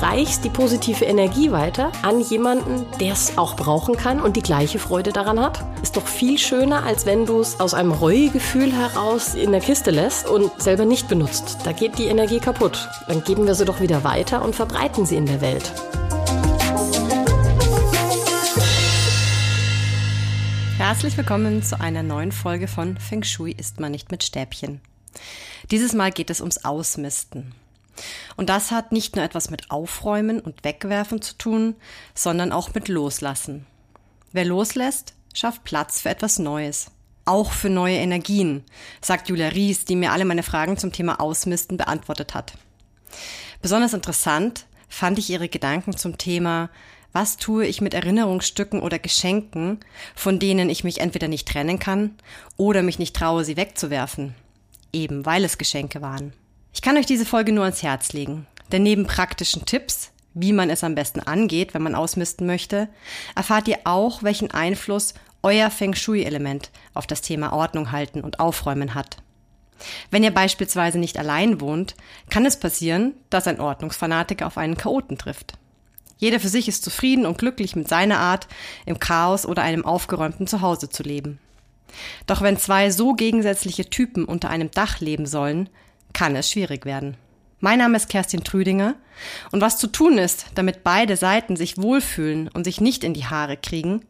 reichst die positive Energie weiter an jemanden, der es auch brauchen kann und die gleiche Freude daran hat. Ist doch viel schöner, als wenn du es aus einem Reuegefühl heraus in der Kiste lässt und selber nicht benutzt. Da geht die Energie kaputt. Dann geben wir sie doch wieder weiter und verbreiten sie in der Welt. Herzlich willkommen zu einer neuen Folge von Feng Shui isst man nicht mit Stäbchen. Dieses Mal geht es ums Ausmisten. Und das hat nicht nur etwas mit Aufräumen und Wegwerfen zu tun, sondern auch mit Loslassen. Wer loslässt, schafft Platz für etwas Neues. Auch für neue Energien, sagt Julia Ries, die mir alle meine Fragen zum Thema Ausmisten beantwortet hat. Besonders interessant fand ich ihre Gedanken zum Thema, was tue ich mit Erinnerungsstücken oder Geschenken, von denen ich mich entweder nicht trennen kann oder mich nicht traue, sie wegzuwerfen, eben weil es Geschenke waren. Ich kann euch diese Folge nur ans Herz legen, denn neben praktischen Tipps, wie man es am besten angeht, wenn man ausmisten möchte, erfahrt ihr auch, welchen Einfluss euer Feng Shui-Element auf das Thema Ordnung halten und Aufräumen hat. Wenn ihr beispielsweise nicht allein wohnt, kann es passieren, dass ein Ordnungsfanatiker auf einen Chaoten trifft. Jeder für sich ist zufrieden und glücklich mit seiner Art, im Chaos oder einem aufgeräumten Zuhause zu leben. Doch wenn zwei so gegensätzliche Typen unter einem Dach leben sollen, kann es schwierig werden. Mein Name ist Kerstin Trüdinger und was zu tun ist, damit beide Seiten sich wohlfühlen und sich nicht in die Haare kriegen,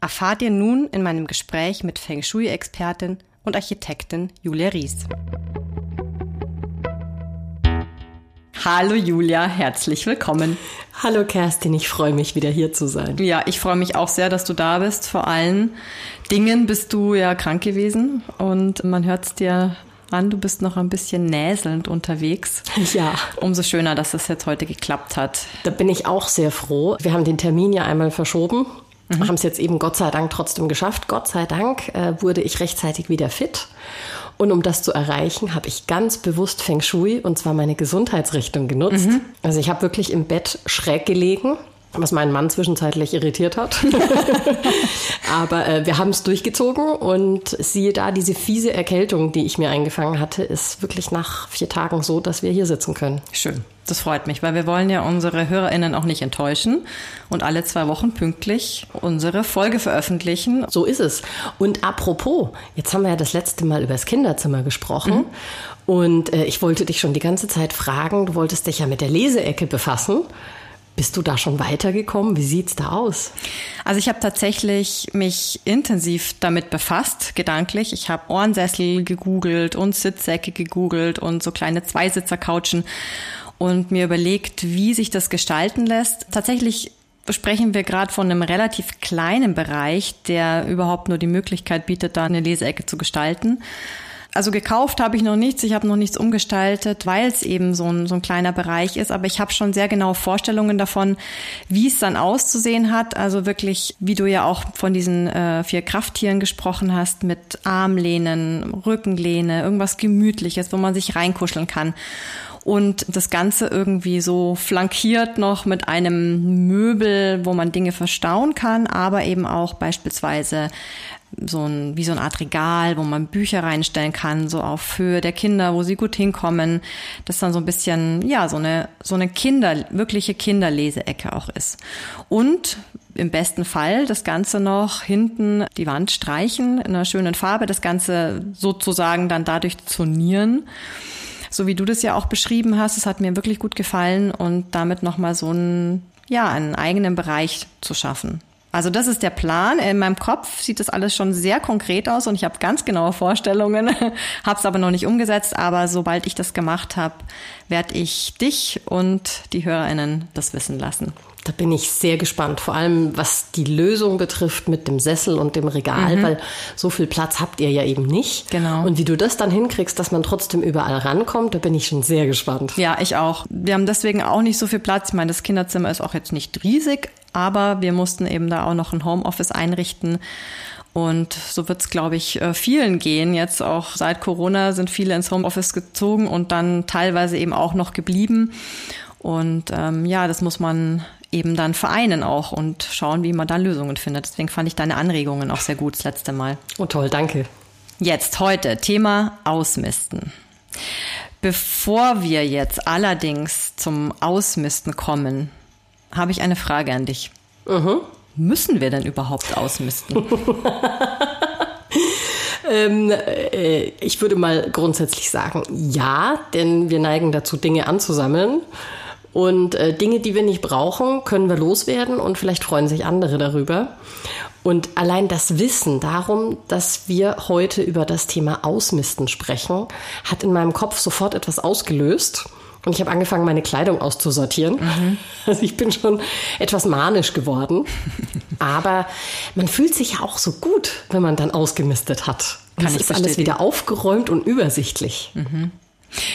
erfahrt ihr nun in meinem Gespräch mit Feng Shui-Expertin und Architektin Julia Ries. Hallo Julia, herzlich willkommen. Hallo Kerstin, ich freue mich wieder hier zu sein. Ja, ich freue mich auch sehr, dass du da bist. Vor allen Dingen bist du ja krank gewesen und man hört es dir an, du bist noch ein bisschen näselnd unterwegs. Ja. Umso schöner, dass es jetzt heute geklappt hat. Da bin ich auch sehr froh. Wir haben den Termin ja einmal verschoben. Mhm. Haben es jetzt eben Gott sei Dank trotzdem geschafft. Gott sei Dank äh, wurde ich rechtzeitig wieder fit. Und um das zu erreichen, habe ich ganz bewusst Feng Shui und zwar meine Gesundheitsrichtung genutzt. Mhm. Also ich habe wirklich im Bett schräg gelegen was meinen Mann zwischenzeitlich irritiert hat. Aber äh, wir haben es durchgezogen und siehe da, diese fiese Erkältung, die ich mir eingefangen hatte, ist wirklich nach vier Tagen so, dass wir hier sitzen können. Schön. Das freut mich, weil wir wollen ja unsere HörerInnen auch nicht enttäuschen und alle zwei Wochen pünktlich unsere Folge veröffentlichen. So ist es. Und apropos, jetzt haben wir ja das letzte Mal über das Kinderzimmer gesprochen. Mhm. Und äh, ich wollte dich schon die ganze Zeit fragen, du wolltest dich ja mit der Leseecke befassen. Bist du da schon weitergekommen? Wie sieht's da aus? Also ich habe tatsächlich mich intensiv damit befasst, gedanklich. Ich habe Ohrensessel gegoogelt und Sitzsäcke gegoogelt und so kleine Zweisitzer-Couchen und mir überlegt, wie sich das gestalten lässt. Tatsächlich sprechen wir gerade von einem relativ kleinen Bereich, der überhaupt nur die Möglichkeit bietet, da eine Leseecke zu gestalten. Also gekauft habe ich noch nichts, ich habe noch nichts umgestaltet, weil es eben so ein, so ein kleiner Bereich ist. Aber ich habe schon sehr genaue Vorstellungen davon, wie es dann auszusehen hat. Also wirklich, wie du ja auch von diesen äh, vier Krafttieren gesprochen hast, mit Armlehnen, Rückenlehne, irgendwas Gemütliches, wo man sich reinkuscheln kann und das Ganze irgendwie so flankiert noch mit einem Möbel, wo man Dinge verstauen kann, aber eben auch beispielsweise so ein, wie so eine Art Regal, wo man Bücher reinstellen kann, so auf Höhe der Kinder, wo sie gut hinkommen. Das dann so ein bisschen, ja, so eine, so eine Kinder, wirkliche Kinderleseecke auch ist. Und im besten Fall das Ganze noch hinten die Wand streichen in einer schönen Farbe, das Ganze sozusagen dann dadurch zonieren. So wie du das ja auch beschrieben hast, es hat mir wirklich gut gefallen und damit nochmal so einen, ja, einen eigenen Bereich zu schaffen. Also das ist der Plan. In meinem Kopf sieht das alles schon sehr konkret aus und ich habe ganz genaue Vorstellungen, habe es aber noch nicht umgesetzt. Aber sobald ich das gemacht habe, werde ich dich und die Hörerinnen das wissen lassen. Da bin ich sehr gespannt, vor allem was die Lösung betrifft mit dem Sessel und dem Regal, mhm. weil so viel Platz habt ihr ja eben nicht. Genau. Und wie du das dann hinkriegst, dass man trotzdem überall rankommt, da bin ich schon sehr gespannt. Ja, ich auch. Wir haben deswegen auch nicht so viel Platz. Ich meine, das Kinderzimmer ist auch jetzt nicht riesig, aber wir mussten eben da auch noch ein Homeoffice einrichten. Und so wird es, glaube ich, äh, vielen gehen. Jetzt auch seit Corona sind viele ins Homeoffice gezogen und dann teilweise eben auch noch geblieben. Und ähm, ja, das muss man eben dann vereinen auch und schauen, wie man da Lösungen findet. Deswegen fand ich deine Anregungen auch sehr gut das letzte Mal. Oh toll, danke. Jetzt heute Thema Ausmisten. Bevor wir jetzt allerdings zum Ausmisten kommen, habe ich eine Frage an dich. Mhm. Müssen wir denn überhaupt ausmisten? ähm, äh, ich würde mal grundsätzlich sagen, ja, denn wir neigen dazu, Dinge anzusammeln. Und äh, Dinge, die wir nicht brauchen, können wir loswerden und vielleicht freuen sich andere darüber. Und allein das Wissen darum, dass wir heute über das Thema Ausmisten sprechen, hat in meinem Kopf sofort etwas ausgelöst. Und ich habe angefangen, meine Kleidung auszusortieren. Mhm. Also ich bin schon etwas manisch geworden. Aber man fühlt sich ja auch so gut, wenn man dann ausgemistet hat. Und Kann es ist alles wieder aufgeräumt und übersichtlich. Mhm.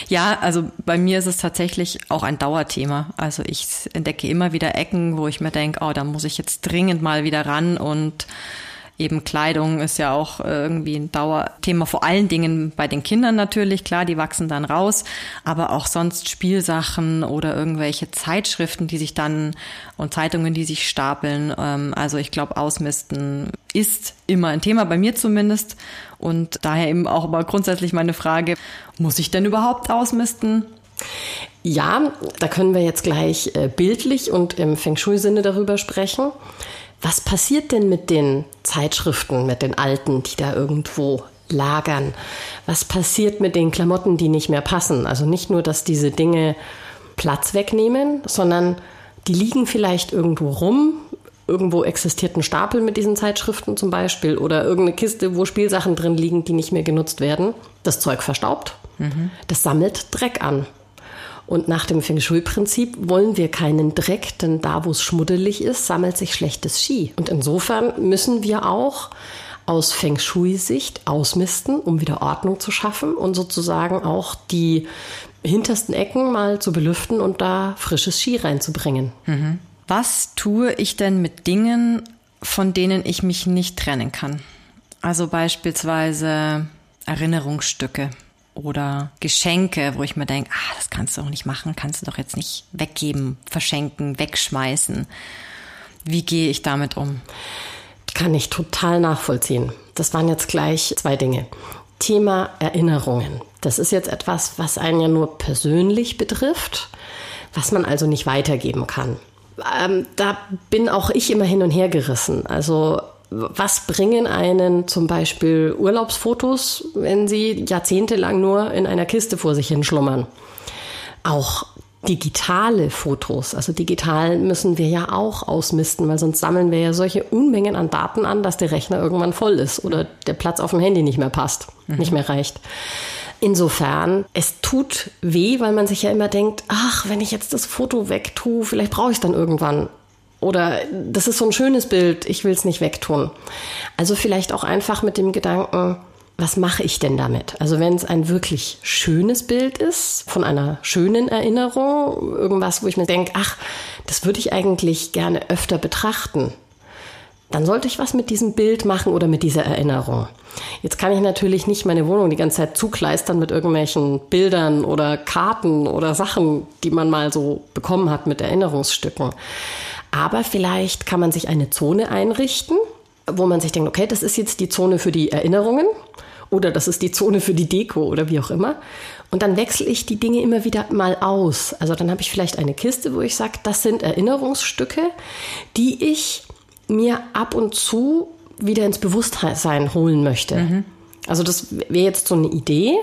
Ja, also bei mir ist es tatsächlich auch ein Dauerthema. Also ich entdecke immer wieder Ecken, wo ich mir denke, oh, da muss ich jetzt dringend mal wieder ran und Eben Kleidung ist ja auch irgendwie ein Dauerthema, vor allen Dingen bei den Kindern natürlich, klar, die wachsen dann raus, aber auch sonst Spielsachen oder irgendwelche Zeitschriften, die sich dann und Zeitungen, die sich stapeln. Ähm, also ich glaube, Ausmisten ist immer ein Thema, bei mir zumindest. Und daher eben auch aber grundsätzlich meine Frage, muss ich denn überhaupt ausmisten? Ja, da können wir jetzt gleich äh, bildlich und im Feng Shui-Sinne darüber sprechen. Was passiert denn mit den Zeitschriften, mit den alten, die da irgendwo lagern? Was passiert mit den Klamotten, die nicht mehr passen? Also nicht nur, dass diese Dinge Platz wegnehmen, sondern die liegen vielleicht irgendwo rum. Irgendwo existiert ein Stapel mit diesen Zeitschriften zum Beispiel oder irgendeine Kiste, wo Spielsachen drin liegen, die nicht mehr genutzt werden. Das Zeug verstaubt. Mhm. Das sammelt Dreck an. Und nach dem Feng Shui-Prinzip wollen wir keinen Dreck, denn da, wo es schmuddelig ist, sammelt sich schlechtes Ski. Und insofern müssen wir auch aus Feng Shui-Sicht ausmisten, um wieder Ordnung zu schaffen und sozusagen auch die hintersten Ecken mal zu belüften und da frisches Ski reinzubringen. Mhm. Was tue ich denn mit Dingen, von denen ich mich nicht trennen kann? Also beispielsweise Erinnerungsstücke oder Geschenke, wo ich mir denke, ah, das kannst du doch nicht machen, kannst du doch jetzt nicht weggeben, verschenken, wegschmeißen. Wie gehe ich damit um? Kann ich total nachvollziehen. Das waren jetzt gleich zwei Dinge. Thema Erinnerungen. Das ist jetzt etwas, was einen ja nur persönlich betrifft, was man also nicht weitergeben kann. Ähm, da bin auch ich immer hin und her gerissen. Also was bringen einen zum Beispiel Urlaubsfotos, wenn sie jahrzehntelang nur in einer Kiste vor sich hin schlummern? Auch digitale Fotos, also digital müssen wir ja auch ausmisten, weil sonst sammeln wir ja solche Unmengen an Daten an, dass der Rechner irgendwann voll ist oder der Platz auf dem Handy nicht mehr passt, mhm. nicht mehr reicht. Insofern, es tut weh, weil man sich ja immer denkt, ach, wenn ich jetzt das Foto wegtue, vielleicht brauche ich es dann irgendwann. Oder das ist so ein schönes Bild, ich will es nicht wegtun. Also vielleicht auch einfach mit dem Gedanken, was mache ich denn damit? Also wenn es ein wirklich schönes Bild ist, von einer schönen Erinnerung, irgendwas, wo ich mir denke, ach, das würde ich eigentlich gerne öfter betrachten, dann sollte ich was mit diesem Bild machen oder mit dieser Erinnerung. Jetzt kann ich natürlich nicht meine Wohnung die ganze Zeit zukleistern mit irgendwelchen Bildern oder Karten oder Sachen, die man mal so bekommen hat mit Erinnerungsstücken. Aber vielleicht kann man sich eine Zone einrichten, wo man sich denkt, okay, das ist jetzt die Zone für die Erinnerungen oder das ist die Zone für die Deko oder wie auch immer. Und dann wechsle ich die Dinge immer wieder mal aus. Also dann habe ich vielleicht eine Kiste, wo ich sage, das sind Erinnerungsstücke, die ich mir ab und zu wieder ins Bewusstsein holen möchte. Mhm. Also das wäre jetzt so eine Idee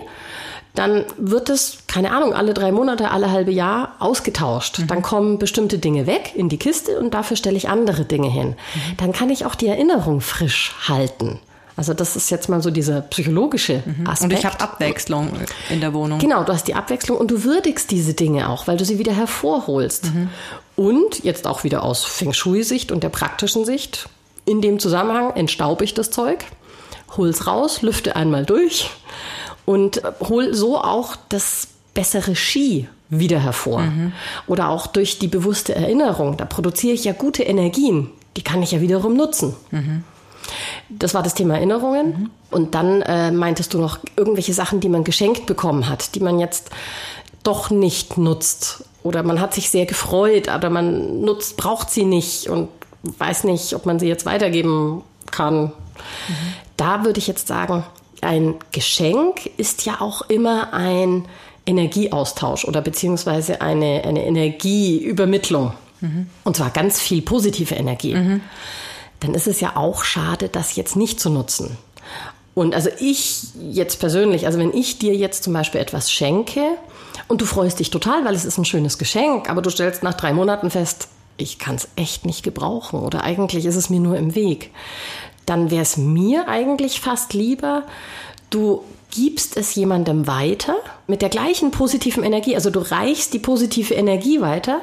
dann wird es, keine Ahnung, alle drei Monate, alle halbe Jahr ausgetauscht. Mhm. Dann kommen bestimmte Dinge weg in die Kiste und dafür stelle ich andere Dinge hin. Mhm. Dann kann ich auch die Erinnerung frisch halten. Also das ist jetzt mal so dieser psychologische mhm. Aspekt. Und ich habe Abwechslung in der Wohnung. Genau, du hast die Abwechslung und du würdigst diese Dinge auch, weil du sie wieder hervorholst. Mhm. Und jetzt auch wieder aus Feng Shui-Sicht und der praktischen Sicht, in dem Zusammenhang entstaube ich das Zeug, hol's raus, lüfte einmal durch und hol so auch das bessere Ski wieder hervor. Mhm. Oder auch durch die bewusste Erinnerung. Da produziere ich ja gute Energien. Die kann ich ja wiederum nutzen. Mhm. Das war das Thema Erinnerungen. Mhm. Und dann äh, meintest du noch irgendwelche Sachen, die man geschenkt bekommen hat, die man jetzt doch nicht nutzt. Oder man hat sich sehr gefreut, aber man nutzt, braucht sie nicht und weiß nicht, ob man sie jetzt weitergeben kann. Mhm. Da würde ich jetzt sagen, ein Geschenk ist ja auch immer ein Energieaustausch oder beziehungsweise eine, eine Energieübermittlung. Mhm. Und zwar ganz viel positive Energie. Mhm. Dann ist es ja auch schade, das jetzt nicht zu nutzen. Und also ich jetzt persönlich, also wenn ich dir jetzt zum Beispiel etwas schenke und du freust dich total, weil es ist ein schönes Geschenk, aber du stellst nach drei Monaten fest, ich kann es echt nicht gebrauchen oder eigentlich ist es mir nur im Weg, dann wäre es mir eigentlich fast lieber, du gibst es jemandem weiter mit der gleichen positiven Energie. Also du reichst die positive Energie weiter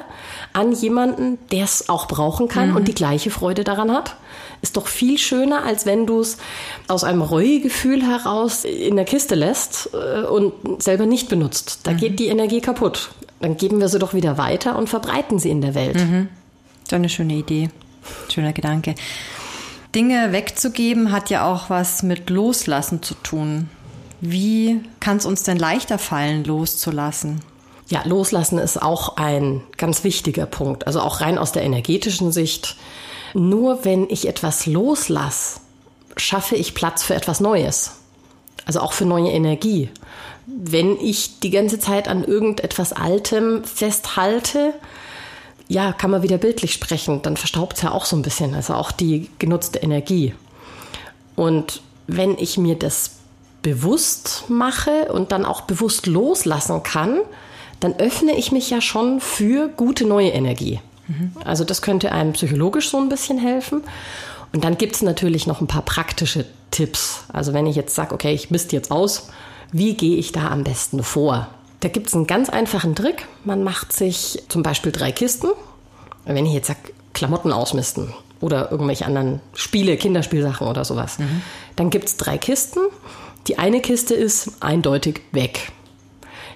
an jemanden, der es auch brauchen kann mhm. und die gleiche Freude daran hat. Ist doch viel schöner, als wenn du es aus einem Reuegefühl heraus in der Kiste lässt äh, und selber nicht benutzt. Da mhm. geht die Energie kaputt. Dann geben wir sie doch wieder weiter und verbreiten sie in der Welt. Mhm. So eine schöne Idee. Schöner Gedanke. Dinge wegzugeben hat ja auch was mit Loslassen zu tun. Wie kann es uns denn leichter fallen, loszulassen? Ja, loslassen ist auch ein ganz wichtiger Punkt. Also auch rein aus der energetischen Sicht. Nur wenn ich etwas loslasse, schaffe ich Platz für etwas Neues. Also auch für neue Energie. Wenn ich die ganze Zeit an irgendetwas Altem festhalte, ja, kann man wieder bildlich sprechen, dann verstaubt es ja auch so ein bisschen, also auch die genutzte Energie. Und wenn ich mir das bewusst mache und dann auch bewusst loslassen kann, dann öffne ich mich ja schon für gute neue Energie. Mhm. Also das könnte einem psychologisch so ein bisschen helfen. Und dann gibt es natürlich noch ein paar praktische Tipps. Also wenn ich jetzt sage, okay, ich misst jetzt aus, wie gehe ich da am besten vor? Da gibt es einen ganz einfachen Trick. Man macht sich zum Beispiel drei Kisten. Wenn ich jetzt sage, Klamotten ausmisten oder irgendwelche anderen Spiele, Kinderspielsachen oder sowas, mhm. dann gibt es drei Kisten die eine Kiste ist eindeutig weg.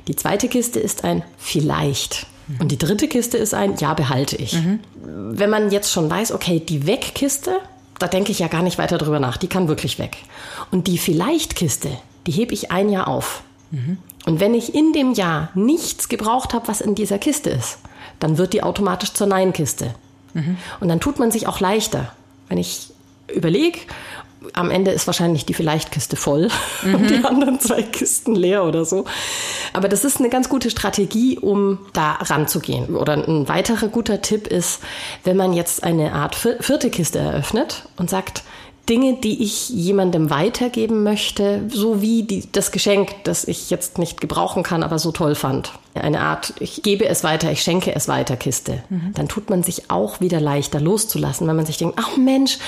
Die zweite Kiste ist ein vielleicht. Mhm. Und die dritte Kiste ist ein Ja, behalte ich. Mhm. Wenn man jetzt schon weiß, okay, die Wegkiste, da denke ich ja gar nicht weiter drüber nach, die kann wirklich weg. Und die Vielleicht-Kiste, die hebe ich ein Jahr auf. Mhm. Und wenn ich in dem Jahr nichts gebraucht habe, was in dieser Kiste ist, dann wird die automatisch zur Nein-Kiste. Mhm. Und dann tut man sich auch leichter. Wenn ich überlege, am Ende ist wahrscheinlich die Vielleichtkiste voll mhm. und die anderen zwei Kisten leer oder so. Aber das ist eine ganz gute Strategie, um da ranzugehen. Oder ein weiterer guter Tipp ist, wenn man jetzt eine Art vierte Kiste eröffnet und sagt, Dinge, die ich jemandem weitergeben möchte, so wie die, das Geschenk, das ich jetzt nicht gebrauchen kann, aber so toll fand. Eine Art, ich gebe es weiter, ich schenke es weiter Kiste. Mhm. Dann tut man sich auch wieder leichter loszulassen, wenn man sich denkt, ach Mensch,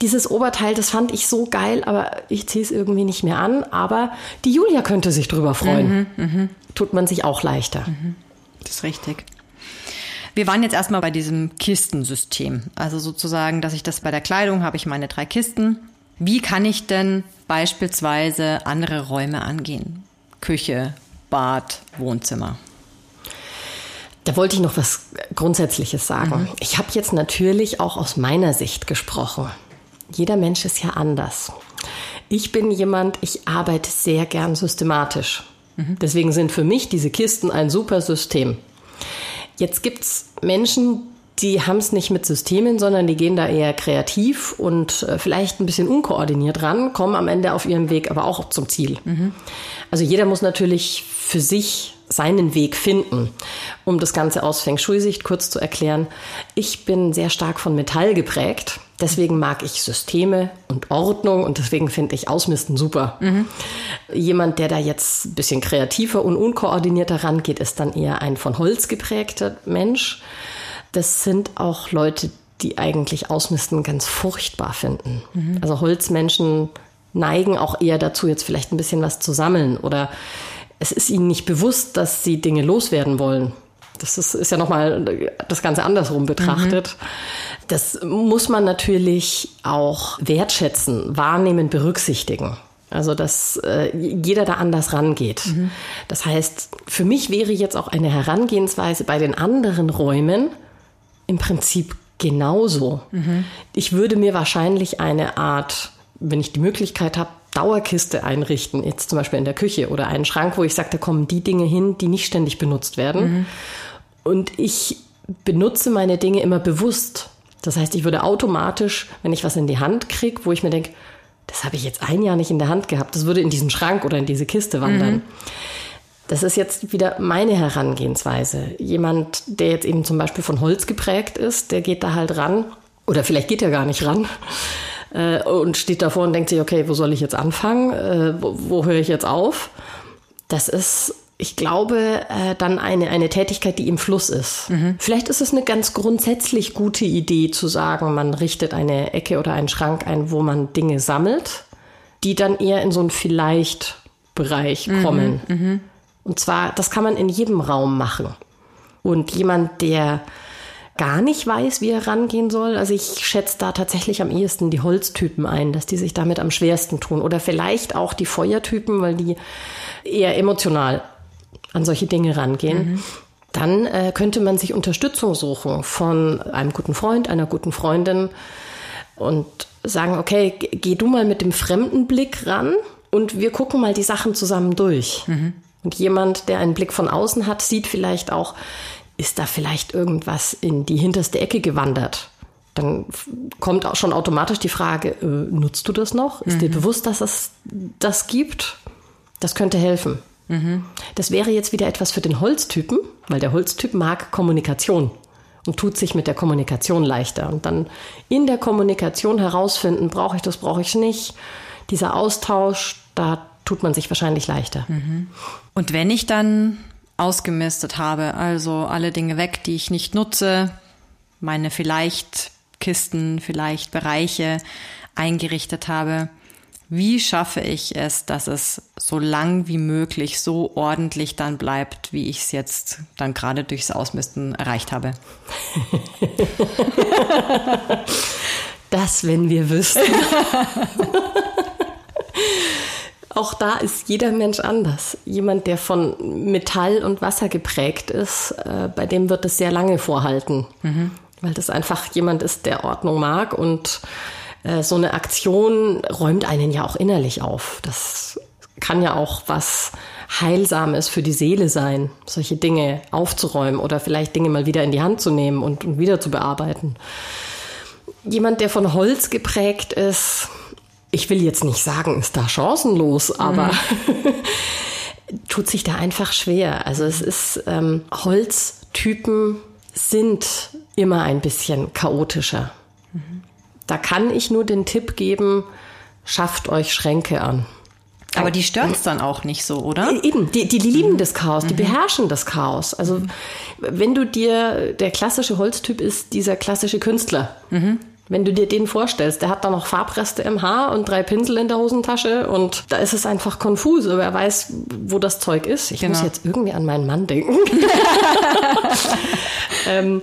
dieses Oberteil, das fand ich so geil, aber ich ziehe es irgendwie nicht mehr an, aber die Julia könnte sich drüber freuen. Mhm, mh. Tut man sich auch leichter. Mhm. Das ist richtig. Wir waren jetzt erstmal bei diesem Kistensystem. Also sozusagen, dass ich das bei der Kleidung habe ich meine drei Kisten. Wie kann ich denn beispielsweise andere Räume angehen? Küche, Bad, Wohnzimmer. Da wollte ich noch was Grundsätzliches sagen. Mhm. Ich habe jetzt natürlich auch aus meiner Sicht gesprochen. Jeder Mensch ist ja anders. Ich bin jemand, ich arbeite sehr gern systematisch. Mhm. Deswegen sind für mich diese Kisten ein super System. Jetzt gibt es Menschen, die haben es nicht mit Systemen, sondern die gehen da eher kreativ und äh, vielleicht ein bisschen unkoordiniert ran, kommen am Ende auf ihrem Weg aber auch zum Ziel. Mhm. Also jeder muss natürlich für sich seinen Weg finden. Um das Ganze aus Feng Shui-Sicht kurz zu erklären, ich bin sehr stark von Metall geprägt. Deswegen mag ich Systeme und Ordnung und deswegen finde ich Ausmisten super. Mhm. Jemand, der da jetzt ein bisschen kreativer und unkoordinierter rangeht, ist dann eher ein von Holz geprägter Mensch. Das sind auch Leute, die eigentlich Ausmisten ganz furchtbar finden. Mhm. Also Holzmenschen neigen auch eher dazu, jetzt vielleicht ein bisschen was zu sammeln oder es ist ihnen nicht bewusst, dass sie Dinge loswerden wollen. Das ist, ist ja nochmal das Ganze andersrum betrachtet. Mhm. Das muss man natürlich auch wertschätzen, wahrnehmen, berücksichtigen. Also, dass äh, jeder da anders rangeht. Mhm. Das heißt, für mich wäre jetzt auch eine Herangehensweise bei den anderen Räumen im Prinzip genauso. Mhm. Ich würde mir wahrscheinlich eine Art, wenn ich die Möglichkeit habe, Dauerkiste einrichten, jetzt zum Beispiel in der Küche oder einen Schrank, wo ich sage, da kommen die Dinge hin, die nicht ständig benutzt werden. Mhm. Und ich benutze meine Dinge immer bewusst. Das heißt, ich würde automatisch, wenn ich was in die Hand kriege, wo ich mir denke, das habe ich jetzt ein Jahr nicht in der Hand gehabt, das würde in diesen Schrank oder in diese Kiste wandern. Mhm. Das ist jetzt wieder meine Herangehensweise. Jemand, der jetzt eben zum Beispiel von Holz geprägt ist, der geht da halt ran. Oder vielleicht geht er gar nicht ran äh, und steht davor und denkt sich, okay, wo soll ich jetzt anfangen? Äh, wo, wo höre ich jetzt auf? Das ist ich glaube, äh, dann eine, eine Tätigkeit, die im Fluss ist. Mhm. Vielleicht ist es eine ganz grundsätzlich gute Idee zu sagen, man richtet eine Ecke oder einen Schrank ein, wo man Dinge sammelt, die dann eher in so einen Vielleicht-Bereich mhm. kommen. Mhm. Und zwar, das kann man in jedem Raum machen. Und jemand, der gar nicht weiß, wie er rangehen soll. Also ich schätze da tatsächlich am ehesten die Holztypen ein, dass die sich damit am schwersten tun. Oder vielleicht auch die Feuertypen, weil die eher emotional an solche Dinge rangehen. Mhm. Dann äh, könnte man sich Unterstützung suchen von einem guten Freund, einer guten Freundin und sagen, okay, geh du mal mit dem fremden Blick ran und wir gucken mal die Sachen zusammen durch. Mhm. Und jemand, der einen Blick von außen hat, sieht vielleicht auch, ist da vielleicht irgendwas in die hinterste Ecke gewandert? Dann kommt auch schon automatisch die Frage, äh, nutzt du das noch? Ist mhm. dir bewusst, dass es das gibt? Das könnte helfen. Mhm. Das wäre jetzt wieder etwas für den Holztypen, weil der Holztyp mag Kommunikation und tut sich mit der Kommunikation leichter. Und dann in der Kommunikation herausfinden, brauche ich das, brauche ich nicht. Dieser Austausch, da tut man sich wahrscheinlich leichter. Mhm. Und wenn ich dann ausgemistet habe, also alle Dinge weg, die ich nicht nutze, meine vielleicht Kisten, vielleicht Bereiche eingerichtet habe, wie schaffe ich es, dass es so lang wie möglich so ordentlich dann bleibt, wie ich es jetzt dann gerade durchs Ausmisten erreicht habe? das, wenn wir wüssten. Auch da ist jeder Mensch anders. Jemand, der von Metall und Wasser geprägt ist, äh, bei dem wird es sehr lange vorhalten. Mhm. Weil das einfach jemand ist, der Ordnung mag und äh, so eine Aktion räumt einen ja auch innerlich auf. Das kann ja auch was Heilsames für die Seele sein, solche Dinge aufzuräumen oder vielleicht Dinge mal wieder in die Hand zu nehmen und, und wieder zu bearbeiten. Jemand, der von Holz geprägt ist, ich will jetzt nicht sagen, ist da chancenlos, aber mhm. tut sich da einfach schwer. Also es ist, ähm, Holztypen sind immer ein bisschen chaotischer. Mhm. Da kann ich nur den Tipp geben, schafft euch Schränke an. Aber die stören es dann auch nicht so, oder? Äh, eben, die, die lieben mhm. das Chaos, die mhm. beherrschen das Chaos. Also mhm. wenn du dir, der klassische Holztyp ist dieser klassische Künstler. Mhm. Wenn du dir den vorstellst, der hat da noch Farbreste im Haar und drei Pinsel in der Hosentasche und da ist es einfach konfus, aber er weiß, wo das Zeug ist. Ich genau. muss jetzt irgendwie an meinen Mann denken. ähm,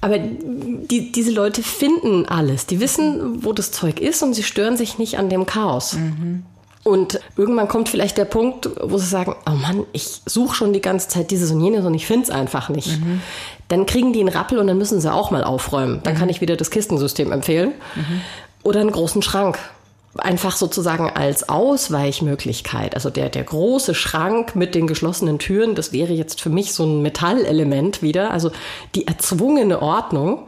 aber die, diese Leute finden alles. Die wissen, wo das Zeug ist und sie stören sich nicht an dem Chaos. Mhm. Und irgendwann kommt vielleicht der Punkt, wo sie sagen, oh Mann, ich suche schon die ganze Zeit dieses und jenes und ich finde es einfach nicht. Mhm. Dann kriegen die einen Rappel und dann müssen sie auch mal aufräumen. Dann mhm. kann ich wieder das Kistensystem empfehlen. Mhm. Oder einen großen Schrank einfach sozusagen als Ausweichmöglichkeit. Also der, der große Schrank mit den geschlossenen Türen, das wäre jetzt für mich so ein Metallelement wieder, also die erzwungene Ordnung.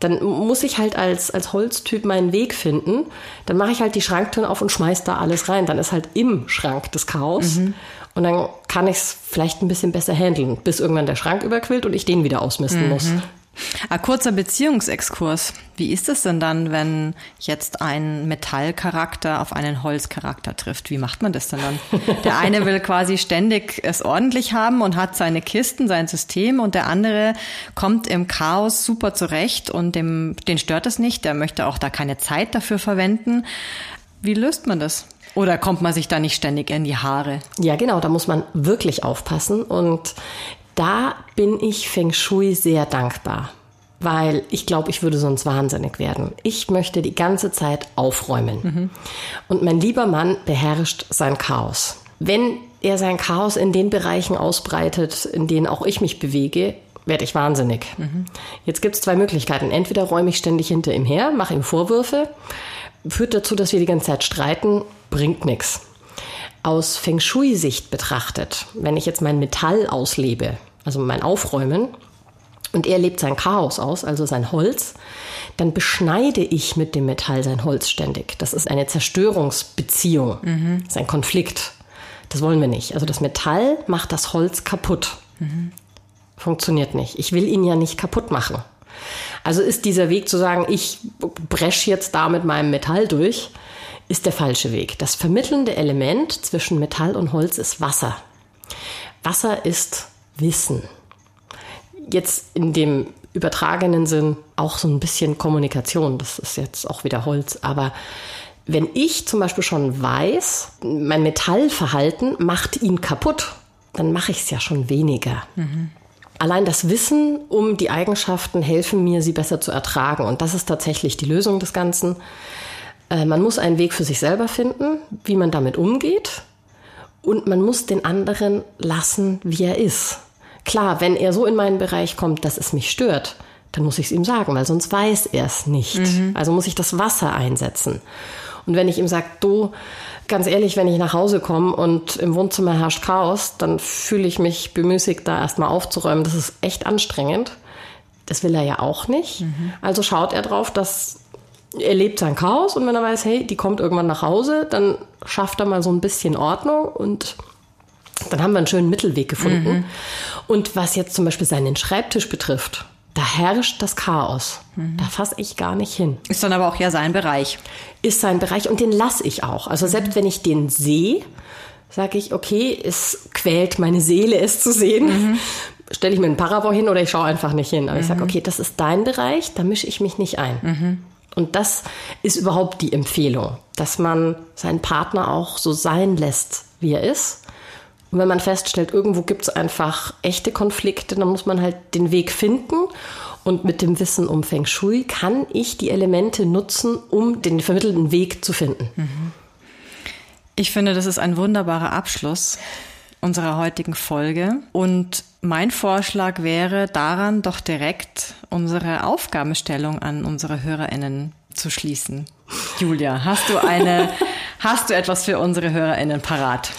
Dann muss ich halt als, als Holztyp meinen Weg finden. Dann mache ich halt die Schranktüren auf und schmeiß da alles rein. Dann ist halt im Schrank das Chaos. Mhm. Und dann kann ich es vielleicht ein bisschen besser handeln, bis irgendwann der Schrank überquillt und ich den wieder ausmisten mhm. muss. Ein kurzer Beziehungsexkurs. Wie ist es denn dann, wenn jetzt ein Metallcharakter auf einen Holzcharakter trifft? Wie macht man das denn dann? Der eine will quasi ständig es ordentlich haben und hat seine Kisten, sein System und der andere kommt im Chaos super zurecht und dem, den stört es nicht. Der möchte auch da keine Zeit dafür verwenden. Wie löst man das? Oder kommt man sich da nicht ständig in die Haare? Ja, genau, da muss man wirklich aufpassen. Und da bin ich Feng Shui sehr dankbar, weil ich glaube, ich würde sonst wahnsinnig werden. Ich möchte die ganze Zeit aufräumen. Mhm. Und mein lieber Mann beherrscht sein Chaos. Wenn er sein Chaos in den Bereichen ausbreitet, in denen auch ich mich bewege, werde ich wahnsinnig. Mhm. Jetzt gibt es zwei Möglichkeiten. Entweder räume ich ständig hinter ihm her, mache ihm Vorwürfe, führt dazu, dass wir die ganze Zeit streiten, bringt nichts. Aus Feng Shui-Sicht betrachtet, wenn ich jetzt mein Metall auslebe, also mein Aufräumen, und er lebt sein Chaos aus, also sein Holz, dann beschneide ich mit dem Metall sein Holz ständig. Das ist eine Zerstörungsbeziehung, mhm. das ist ein Konflikt. Das wollen wir nicht. Also das Metall macht das Holz kaputt. Mhm. Funktioniert nicht. Ich will ihn ja nicht kaputt machen. Also ist dieser Weg zu sagen, ich breche jetzt da mit meinem Metall durch, ist der falsche Weg. Das vermittelnde Element zwischen Metall und Holz ist Wasser. Wasser ist Wissen. Jetzt in dem übertragenen Sinn auch so ein bisschen Kommunikation. Das ist jetzt auch wieder Holz. Aber wenn ich zum Beispiel schon weiß, mein Metallverhalten macht ihn kaputt, dann mache ich es ja schon weniger. Mhm. Allein das Wissen um die Eigenschaften helfen mir, sie besser zu ertragen. Und das ist tatsächlich die Lösung des Ganzen. Äh, man muss einen Weg für sich selber finden, wie man damit umgeht. Und man muss den anderen lassen, wie er ist. Klar, wenn er so in meinen Bereich kommt, dass es mich stört, dann muss ich es ihm sagen, weil sonst weiß er es nicht. Mhm. Also muss ich das Wasser einsetzen. Und wenn ich ihm sage, du, ganz ehrlich, wenn ich nach Hause komme und im Wohnzimmer herrscht Chaos, dann fühle ich mich bemüßigt, da erstmal aufzuräumen. Das ist echt anstrengend. Das will er ja auch nicht. Mhm. Also schaut er drauf, dass er lebt sein Chaos und wenn er weiß, hey, die kommt irgendwann nach Hause, dann schafft er mal so ein bisschen Ordnung und dann haben wir einen schönen Mittelweg gefunden. Mhm. Und was jetzt zum Beispiel seinen Schreibtisch betrifft, da herrscht das Chaos. Mhm. Da fasse ich gar nicht hin. Ist dann aber auch ja sein Bereich. Ist sein Bereich und den lasse ich auch. Also selbst wenn ich den sehe, sage ich, okay, es quält meine Seele, es zu sehen. Mhm. Stelle ich mir einen Paravor hin oder ich schaue einfach nicht hin. Aber ich sage, mhm. okay, das ist dein Bereich, da mische ich mich nicht ein. Und das ist überhaupt die Empfehlung, dass man seinen Partner auch so sein lässt, wie er ist und wenn man feststellt, irgendwo gibt es einfach echte Konflikte, dann muss man halt den Weg finden. Und mit dem Wissen um Feng Shui kann ich die Elemente nutzen, um den vermittelten Weg zu finden. Mhm. Ich finde, das ist ein wunderbarer Abschluss unserer heutigen Folge. Und mein Vorschlag wäre, daran doch direkt unsere Aufgabenstellung an unsere HörerInnen zu schließen. Julia, hast du eine, hast du etwas für unsere HörerInnen parat?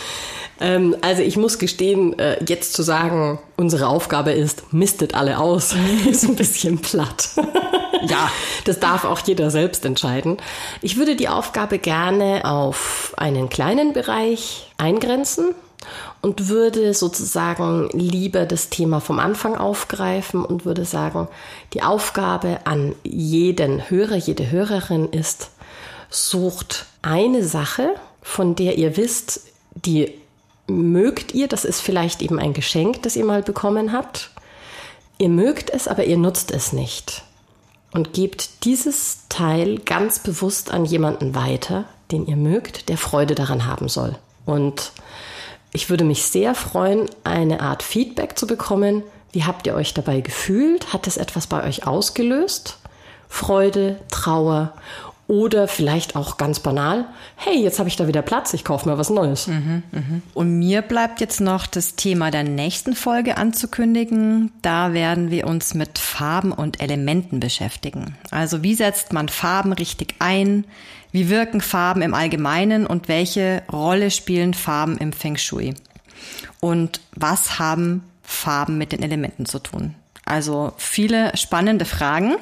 Ähm, also ich muss gestehen, äh, jetzt zu sagen, unsere Aufgabe ist, mistet alle aus, ist ein bisschen platt. ja, das darf auch jeder selbst entscheiden. Ich würde die Aufgabe gerne auf einen kleinen Bereich eingrenzen und würde sozusagen lieber das Thema vom Anfang aufgreifen und würde sagen, die Aufgabe an jeden Hörer, jede Hörerin ist, sucht eine Sache, von der ihr wisst, die mögt ihr, das ist vielleicht eben ein Geschenk, das ihr mal bekommen habt. Ihr mögt es, aber ihr nutzt es nicht. Und gebt dieses Teil ganz bewusst an jemanden weiter, den ihr mögt, der Freude daran haben soll. Und ich würde mich sehr freuen, eine Art Feedback zu bekommen. Wie habt ihr euch dabei gefühlt? Hat es etwas bei euch ausgelöst? Freude, Trauer oder vielleicht auch ganz banal, hey, jetzt habe ich da wieder Platz, ich kaufe mir was Neues. Mhm, mh. Und mir bleibt jetzt noch das Thema der nächsten Folge anzukündigen. Da werden wir uns mit Farben und Elementen beschäftigen. Also wie setzt man Farben richtig ein? Wie wirken Farben im Allgemeinen und welche Rolle spielen Farben im Feng Shui? Und was haben Farben mit den Elementen zu tun? Also viele spannende Fragen.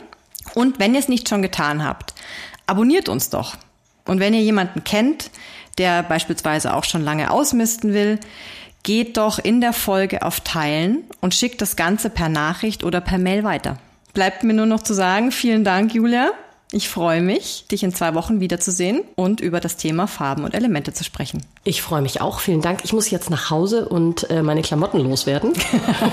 Und wenn ihr es nicht schon getan habt, abonniert uns doch. Und wenn ihr jemanden kennt, der beispielsweise auch schon lange ausmisten will, geht doch in der Folge auf Teilen und schickt das Ganze per Nachricht oder per Mail weiter. Bleibt mir nur noch zu sagen, vielen Dank, Julia. Ich freue mich, dich in zwei Wochen wiederzusehen und über das Thema Farben und Elemente zu sprechen. Ich freue mich auch. Vielen Dank. Ich muss jetzt nach Hause und äh, meine Klamotten loswerden.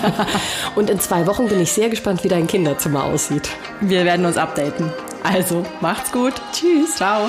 und in zwei Wochen bin ich sehr gespannt, wie dein Kinderzimmer aussieht. Wir werden uns updaten. Also, macht's gut. Tschüss. Ciao.